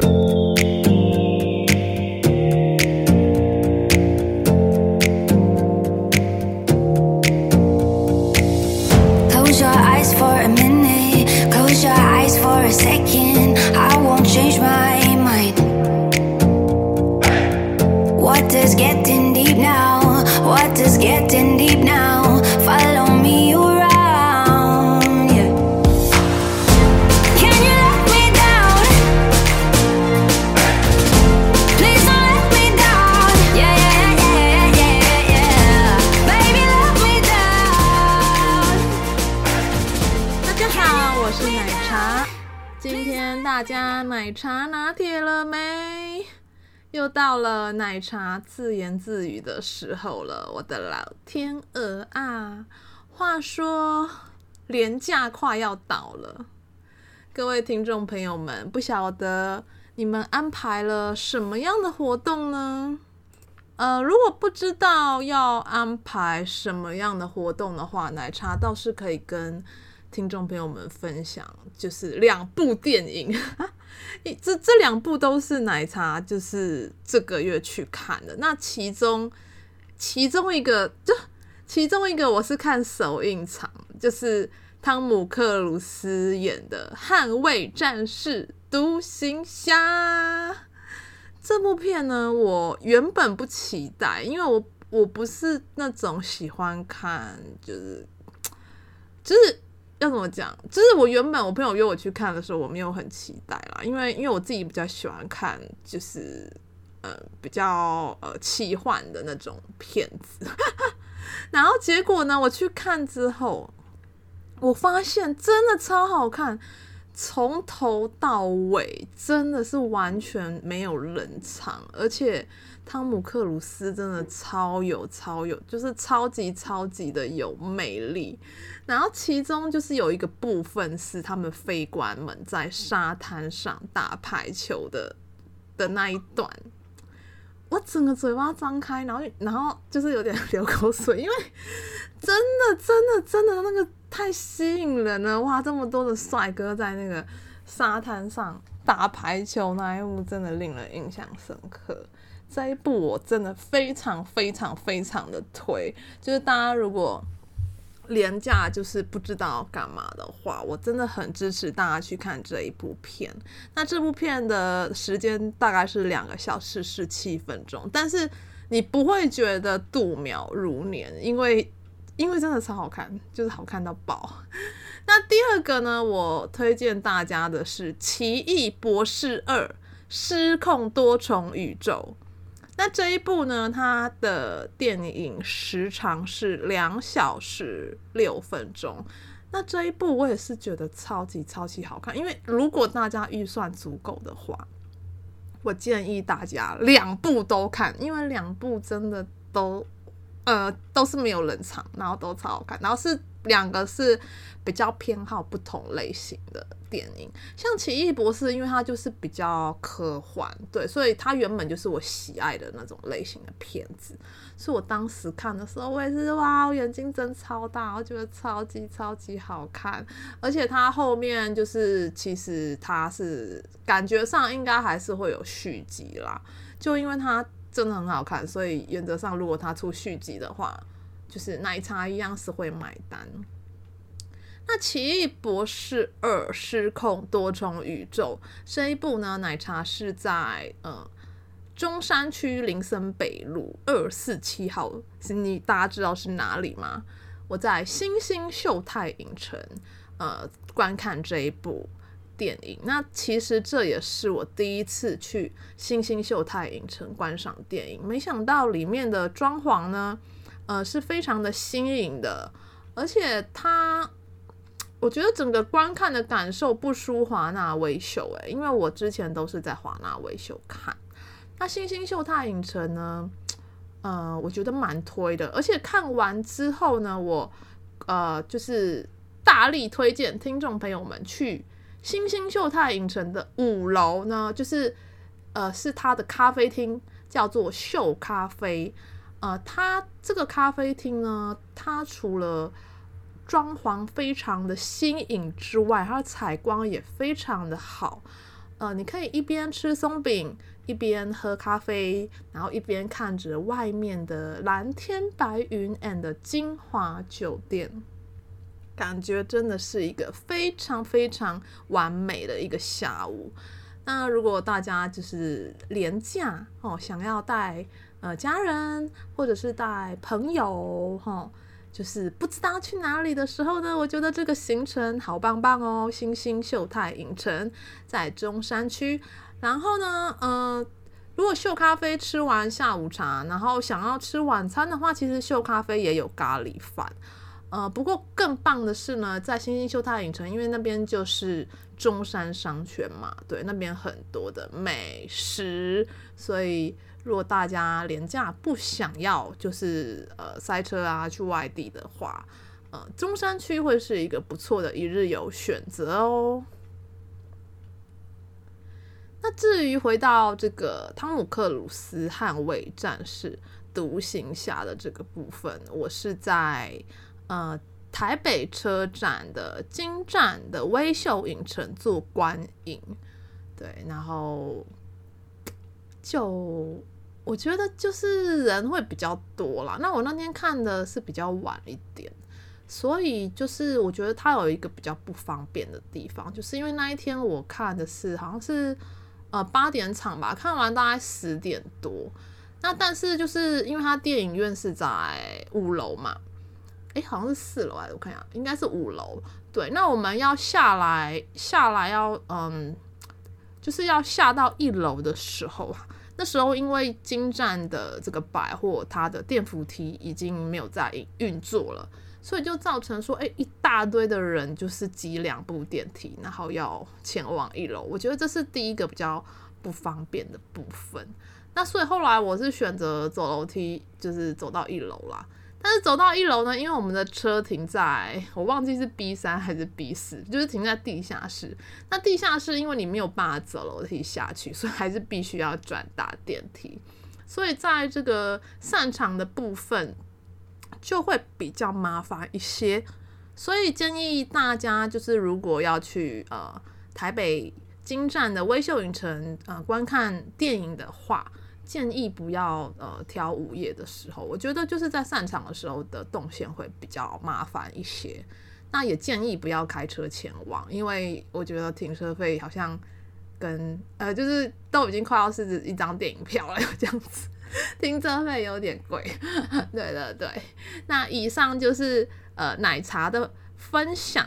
Música 哈，我是奶茶。今天大家奶茶拿铁了没？又到了奶茶自言自语的时候了，我的老天鹅啊！话说，连假快要到了，各位听众朋友们，不晓得你们安排了什么样的活动呢？呃，如果不知道要安排什么样的活动的话，奶茶倒是可以跟。听众朋友们分享，就是两部电影，这这两部都是奶茶，就是这个月去看的。那其中其中一个，就其中一个我是看首映场，就是汤姆克鲁斯演的《捍卫战士独行侠》这部片呢。我原本不期待，因为我我不是那种喜欢看，就是就是。要怎么讲？就是我原本我朋友约我去看的时候，我没有很期待啦，因为因为我自己比较喜欢看，就是呃比较呃奇幻的那种片子。然后结果呢，我去看之后，我发现真的超好看，从头到尾真的是完全没有冷场，而且汤姆克鲁斯真的超有超有，就是超级超级的有魅力。然后其中就是有一个部分是他们飞官们在沙滩上打排球的的那一段，我整个嘴巴张开，然后然后就是有点 流口水，因为真的真的真的那个太吸引人了哇！这么多的帅哥在那个沙滩上打排球那一幕，真的令人印象深刻。这一部我真的非常非常非常的推，就是大家如果。廉价就是不知道干嘛的话，我真的很支持大家去看这一部片。那这部片的时间大概是两个小时十七分钟，但是你不会觉得度秒如年，因为因为真的超好看，就是好看到爆。那第二个呢，我推荐大家的是《奇异博士二：失控多重宇宙》。那这一部呢，它的电影时长是两小时六分钟。那这一部我也是觉得超级超级好看，因为如果大家预算足够的话，我建议大家两部都看，因为两部真的都呃都是没有冷场，然后都超好看，然后是。两个是比较偏好不同类型的电影，像《奇异博士》，因为它就是比较科幻，对，所以它原本就是我喜爱的那种类型的片子。所以我当时看的时候，我也是哇，我眼睛睁超大，我觉得超级超级好看。而且它后面就是，其实它是感觉上应该还是会有续集啦，就因为它真的很好看，所以原则上如果它出续集的话。就是奶茶一样是会买单。那《奇异博士二：失控多重宇宙》这一部呢，奶茶是在呃中山区林森北路二四七号，你大家知道是哪里吗？我在星星秀泰影城呃观看这一部电影。那其实这也是我第一次去新星秀泰影城观赏电影，没想到里面的装潢呢。呃，是非常的新颖的，而且它，我觉得整个观看的感受不输华纳威秀诶，因为我之前都是在华纳威秀看。那星星秀泰影城呢，呃，我觉得蛮推的，而且看完之后呢，我呃就是大力推荐听众朋友们去新兴秀泰影城的五楼呢，就是呃是它的咖啡厅，叫做秀咖啡。呃，它这个咖啡厅呢，它除了装潢非常的新颖之外，它的采光也非常的好。呃，你可以一边吃松饼，一边喝咖啡，然后一边看着外面的蓝天白云 and 金华酒店，感觉真的是一个非常非常完美的一个下午。那如果大家就是连假哦，想要带呃家人或者是带朋友哈、哦，就是不知道去哪里的时候呢，我觉得这个行程好棒棒哦！星星秀泰影城在中山区。然后呢，呃，如果秀咖啡吃完下午茶，然后想要吃晚餐的话，其实秀咖啡也有咖喱饭。呃，不过更棒的是呢，在新兴秀泰影城，因为那边就是中山商圈嘛，对，那边很多的美食，所以如果大家连假不想要就是呃塞车啊去外地的话，呃，中山区会是一个不错的一日游选择哦。那至于回到这个汤姆克鲁斯捍卫战士独行侠的这个部分，我是在呃台北车站的京站的微秀影城做观影，对，然后就我觉得就是人会比较多啦。那我那天看的是比较晚一点，所以就是我觉得它有一个比较不方便的地方，就是因为那一天我看的是好像是。呃，八点场吧，看完大概十点多。那但是就是因为它电影院是在五楼嘛，诶、好像是四楼来的，我看一下，应该是五楼。对，那我们要下来，下来要嗯，就是要下到一楼的时候，那时候因为金站的这个百货，它的电扶梯已经没有在运作了。所以就造成说，哎，一大堆的人就是挤两部电梯，然后要前往一楼。我觉得这是第一个比较不方便的部分。那所以后来我是选择走楼梯，就是走到一楼啦。但是走到一楼呢，因为我们的车停在我忘记是 B 三还是 B 四，就是停在地下室。那地下室因为你没有办法走楼梯下去，所以还是 必须要转搭电梯。所以在这个散场的部分。就会比较麻烦一些，所以建议大家就是如果要去呃台北京站的微秀影城呃观看电影的话，建议不要呃挑午夜的时候，我觉得就是在散场的时候的动线会比较麻烦一些。那也建议不要开车前往，因为我觉得停车费好像跟呃就是都已经快要是一张电影票了这样子。停车费有点贵，对对对。那以上就是呃奶茶的分享。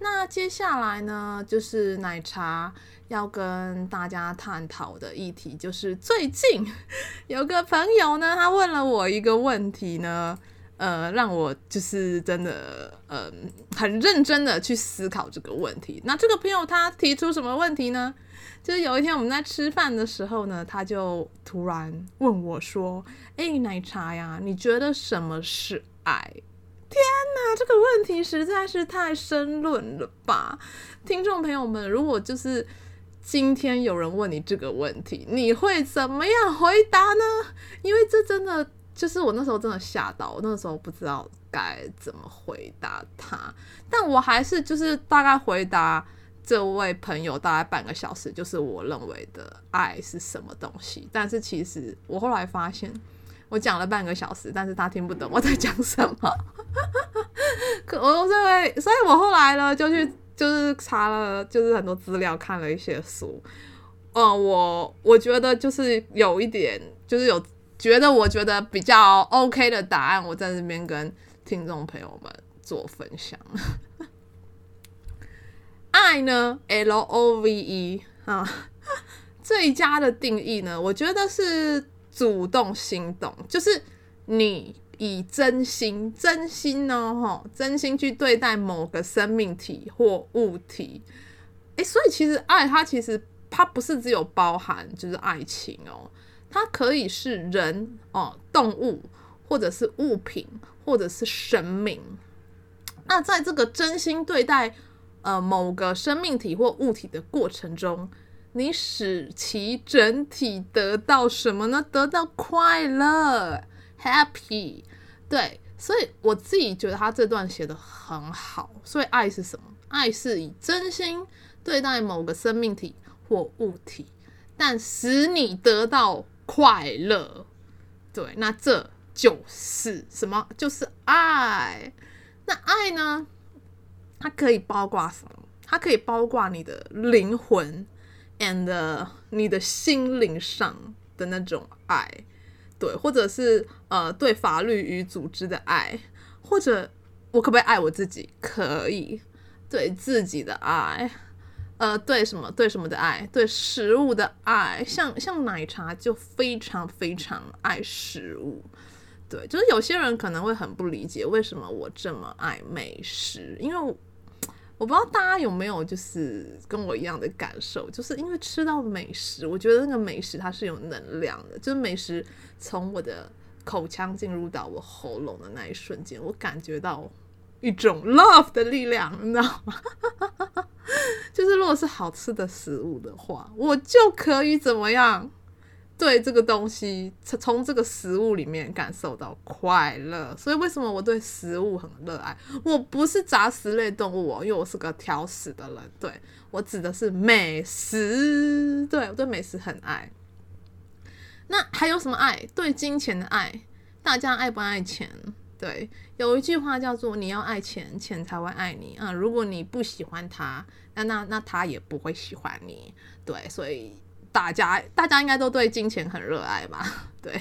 那接下来呢，就是奶茶要跟大家探讨的议题，就是最近 有个朋友呢，他问了我一个问题呢，呃，让我就是真的呃很认真的去思考这个问题。那这个朋友他提出什么问题呢？就是有一天我们在吃饭的时候呢，他就突然问我说：“诶，奶茶呀，你觉得什么是爱？”天哪，这个问题实在是太深论了吧！听众朋友们，如果就是今天有人问你这个问题，你会怎么样回答呢？因为这真的就是我那时候真的吓到，我那时候不知道该怎么回答他，但我还是就是大概回答。这位朋友大概半个小时，就是我认为的爱是什么东西。但是其实我后来发现，我讲了半个小时，但是他听不懂我在讲什么。可我这位，所以我后来呢就去就是查了，就是很多资料，看了一些书。嗯、我我觉得就是有一点，就是有觉得我觉得比较 OK 的答案，我在这边跟听众朋友们做分享。爱呢，L O V E 啊，最佳的定义呢，我觉得是主动心动，就是你以真心、真心呢，哈，真心去对待某个生命体或物体。诶，所以其实爱它其实它不是只有包含就是爱情哦，它可以是人哦、动物，或者是物品，或者是生命。那在这个真心对待。呃，某个生命体或物体的过程中，你使其整体得到什么呢？得到快乐，happy。对，所以我自己觉得他这段写的很好。所以爱是什么？爱是以真心对待某个生命体或物体，但使你得到快乐。对，那这就是什么？就是爱。那爱呢？它可以包括什么？它可以包括你的灵魂，and 你的心灵上的那种爱，对，或者是呃对法律与组织的爱，或者我可不可以爱我自己？可以，对自己的爱，呃，对什么？对什么的爱？对食物的爱，像像奶茶就非常非常爱食物。对，就是有些人可能会很不理解为什么我这么爱美食，因为我不知道大家有没有就是跟我一样的感受，就是因为吃到美食，我觉得那个美食它是有能量的，就是美食从我的口腔进入到我喉咙的那一瞬间，我感觉到一种 love 的力量，你知道吗？就是如果是好吃的食物的话，我就可以怎么样？对这个东西，从这个食物里面感受到快乐，所以为什么我对食物很热爱？我不是杂食类动物哦，因为我是个挑食的人。对，我指的是美食，对，我对美食很爱。那还有什么爱？对金钱的爱，大家爱不爱钱？对，有一句话叫做“你要爱钱，钱才会爱你”。啊，如果你不喜欢他，那那那他也不会喜欢你。对，所以。大家，大家应该都对金钱很热爱吧？对，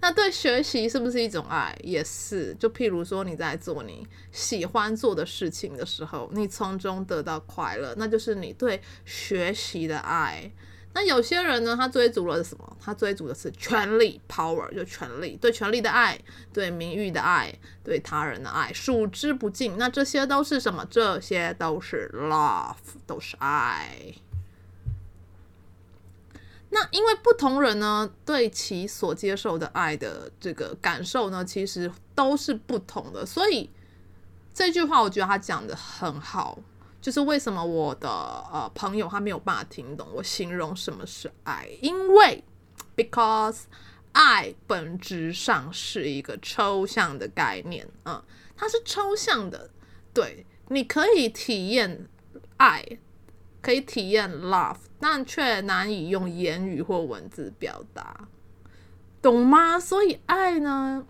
那对学习是不是一种爱？也是。就譬如说，你在做你喜欢做的事情的时候，你从中得到快乐，那就是你对学习的爱。那有些人呢，他追逐的是什么？他追逐的是权力 （power），就权力，对权力的爱，对名誉的爱，对他人的爱，数之不尽。那这些都是什么？这些都是 love，都是爱。那因为不同人呢，对其所接受的爱的这个感受呢，其实都是不同的。所以这句话，我觉得他讲得很好，就是为什么我的呃朋友他没有办法听懂我形容什么是爱，因为 because 爱本质上是一个抽象的概念，嗯，它是抽象的，对，你可以体验爱。可以体验 love，但却难以用言语或文字表达，懂吗？所以爱呢，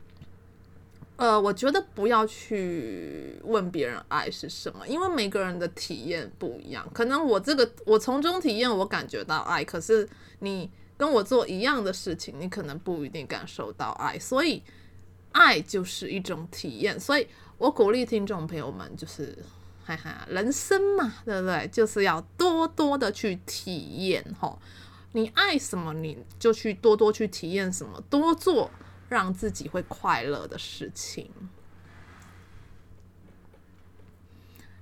呃，我觉得不要去问别人爱是什么，因为每个人的体验不一样。可能我这个我从中体验，我感觉到爱，可是你跟我做一样的事情，你可能不一定感受到爱。所以爱就是一种体验，所以我鼓励听众朋友们就是。哈哈，人生嘛，对不对？就是要多多的去体验吼，你爱什么，你就去多多去体验什么，多做让自己会快乐的事情。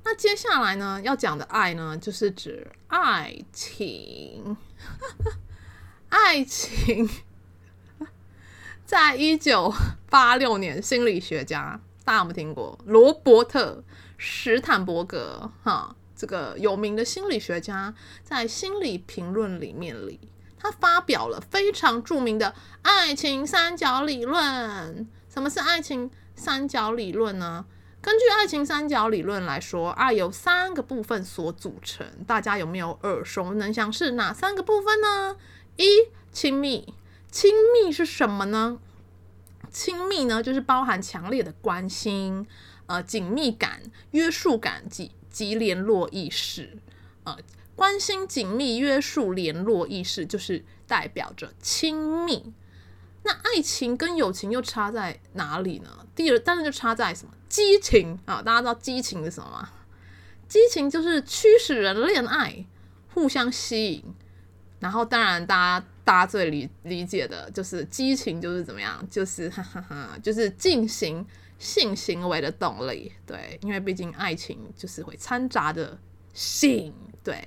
那接下来呢，要讲的爱呢，就是指爱情。爱情，在一九八六年，心理学家大家有没有听过罗伯特？史坦伯格，哈，这个有名的心理学家，在心理评论里面里，他发表了非常著名的爱情三角理论。什么是爱情三角理论呢？根据爱情三角理论来说，爱由三个部分所组成。大家有没有耳熟能详？是哪三个部分呢？一、亲密。亲密是什么呢？亲密呢，就是包含强烈的关心。呃，紧密感、约束感及及联络意识，呃，关心、紧密、约束、联络意识，就是代表着亲密。那爱情跟友情又差在哪里呢？第二，当然就差在什么？激情啊！大家知道激情是什么吗？激情就是驱使人恋爱、互相吸引。然后，当然，大家大家最理理解的就是激情就是怎么样？就是哈哈哈，就是进行。性行为的动力，对，因为毕竟爱情就是会掺杂着性，对。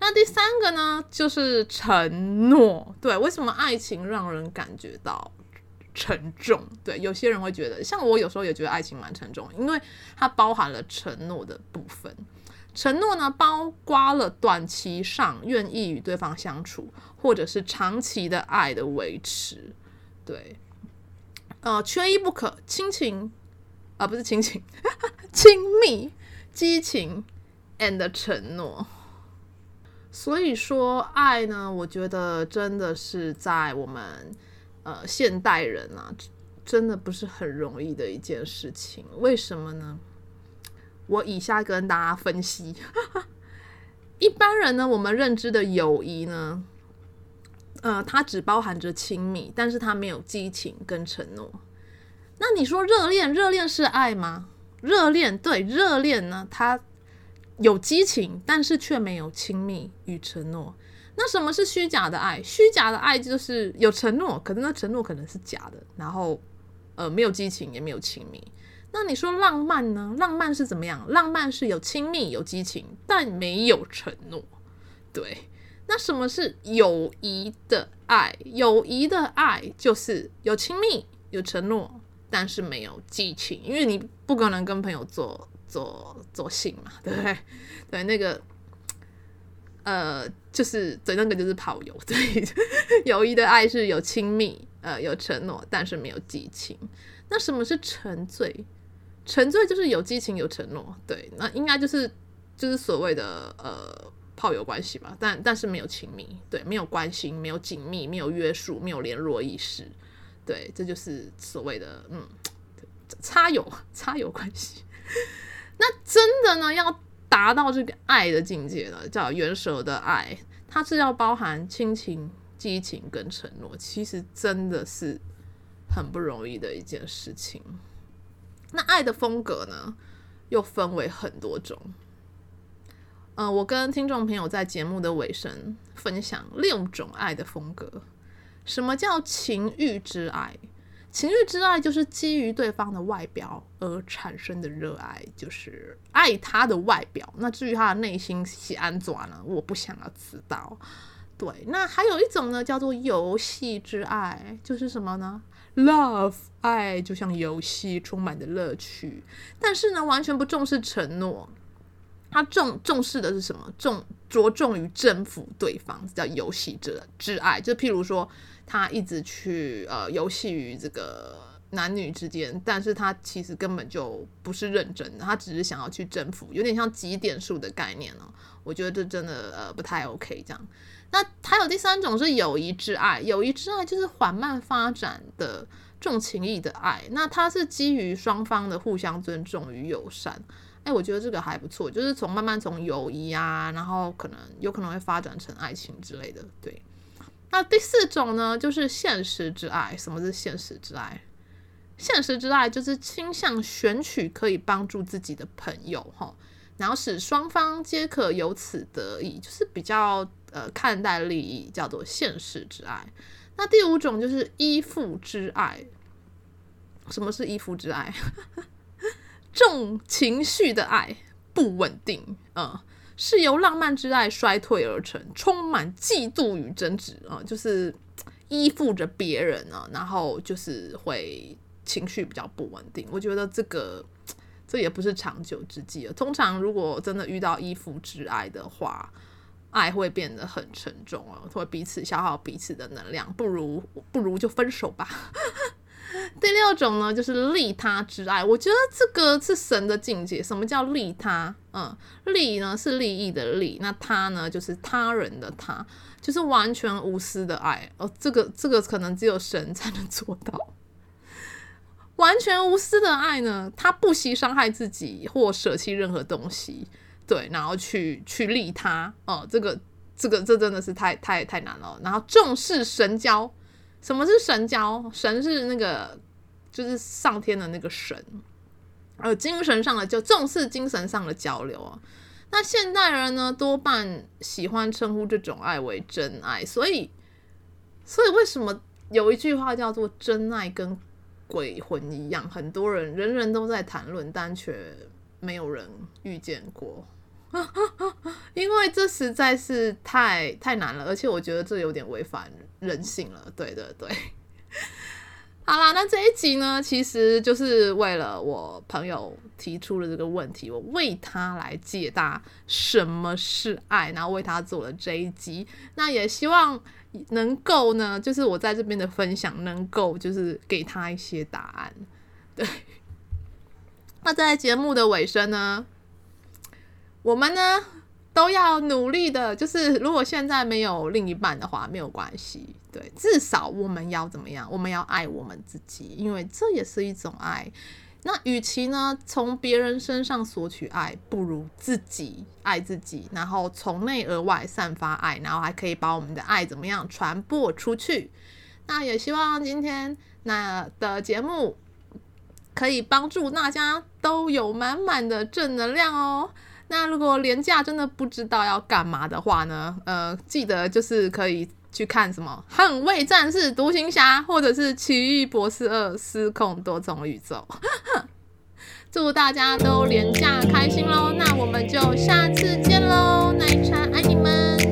那第三个呢，就是承诺，对。为什么爱情让人感觉到沉重？对，有些人会觉得，像我有时候也觉得爱情蛮沉重，因为它包含了承诺的部分。承诺呢，包括了短期上愿意与对方相处，或者是长期的爱的维持，对。呃，缺一不可，亲情。啊、不是亲情，亲密、激情 and 承诺。所以说，爱呢，我觉得真的是在我们呃现代人啊，真的不是很容易的一件事情。为什么呢？我以下跟大家分析。一般人呢，我们认知的友谊呢，呃，它只包含着亲密，但是它没有激情跟承诺。那你说热恋，热恋是爱吗？热恋，对，热恋呢，它。有激情，但是却没有亲密与承诺。那什么是虚假的爱？虚假的爱就是有承诺，可是那承诺可能是假的，然后呃没有激情，也没有亲密。那你说浪漫呢？浪漫是怎么样？浪漫是有亲密、有激情，但没有承诺。对，那什么是友谊的爱？友谊的爱就是有亲密、有承诺，但是没有激情，因为你不可能跟朋友做。做做性嘛，对不对？对，那个，呃，就是对，那个就是炮友。对，友谊的爱是有亲密，呃，有承诺，但是没有激情。那什么是沉醉？沉醉就是有激情，有承诺。对，那应该就是就是所谓的呃炮友关系吧。但但是没有亲密，对，没有关心，没有紧密，没有约束，没有联络意识。对，这就是所谓的嗯，插友插友关系。那真的呢，要达到这个爱的境界了，叫圆舌的爱，它是要包含亲情、激情跟承诺，其实真的是很不容易的一件事情。那爱的风格呢，又分为很多种。呃，我跟听众朋友在节目的尾声分享六种爱的风格。什么叫情欲之爱？情欲之爱就是基于对方的外表而产生的热爱，就是爱他的外表。那至于他的内心是安怎呢？我不想要知道。对，那还有一种呢，叫做游戏之爱，就是什么呢？Love 爱就像游戏，充满的乐趣，但是呢，完全不重视承诺。他重重视的是什么？重着重于征服对方，叫游戏者挚爱。就譬如说。他一直去呃游戏于这个男女之间，但是他其实根本就不是认真的，他只是想要去征服，有点像集点数的概念哦。我觉得这真的呃不太 OK 这样。那还有第三种是友谊之爱，友谊之爱就是缓慢发展的重情义的爱，那它是基于双方的互相尊重与友善。哎，我觉得这个还不错，就是从慢慢从友谊啊，然后可能有可能会发展成爱情之类的，对。那第四种呢，就是现实之爱。什么是现实之爱？现实之爱就是倾向选取可以帮助自己的朋友，哈，然后使双方皆可由此得益，就是比较呃看待利益，叫做现实之爱。那第五种就是依附之爱。什么是依附之爱？重情绪的爱，不稳定，嗯。是由浪漫之爱衰退而成，充满嫉妒与争执啊，就是依附着别人啊，然后就是会情绪比较不稳定。我觉得这个这也不是长久之计了。通常如果真的遇到依附之爱的话，爱会变得很沉重哦，会彼此消耗彼此的能量，不如不如就分手吧。第六种呢，就是利他之爱。我觉得这个是神的境界。什么叫利他？嗯，利呢是利益的利，那他呢就是他人的他，就是完全无私的爱。哦，这个这个可能只有神才能做到。完全无私的爱呢，他不惜伤害自己或舍弃任何东西，对，然后去去利他。哦，这个这个这真的是太太太难了。然后重视神交。什么是神交？神是那个，就是上天的那个神，呃，精神上的就重视精神上的交流啊。那现代人呢，多半喜欢称呼这种爱为真爱，所以，所以为什么有一句话叫做“真爱跟鬼魂一样”？很多人人人都在谈论，但却没有人遇见过。因为这实在是太太难了，而且我觉得这有点违反人性了。对对对，好啦，那这一集呢，其实就是为了我朋友提出了这个问题，我为他来解答什么是爱，然后为他做了这一集。那也希望能够呢，就是我在这边的分享能够就是给他一些答案。对，那在节目的尾声呢，我们呢都要努力的。就是如果现在没有另一半的话，没有关系。对，至少我们要怎么样？我们要爱我们自己，因为这也是一种爱。那与其呢，从别人身上索取爱，不如自己爱自己，然后从内而外散发爱，然后还可以把我们的爱怎么样传播出去。那也希望今天那的节目可以帮助大家都有满满的正能量哦。那如果连假真的不知道要干嘛的话呢，呃，记得就是可以。去看什么《捍卫战士独行侠》，或者是《奇异博士二：失控多重宇宙》。祝大家都廉价开心喽！那我们就下次见喽，奶茶爱你们，